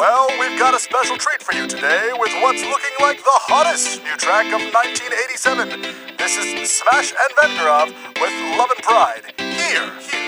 Well, we've got a special treat for you today with what's looking like the hottest new track of 1987. This is Smash and Vengerov with Love and Pride. Here, here.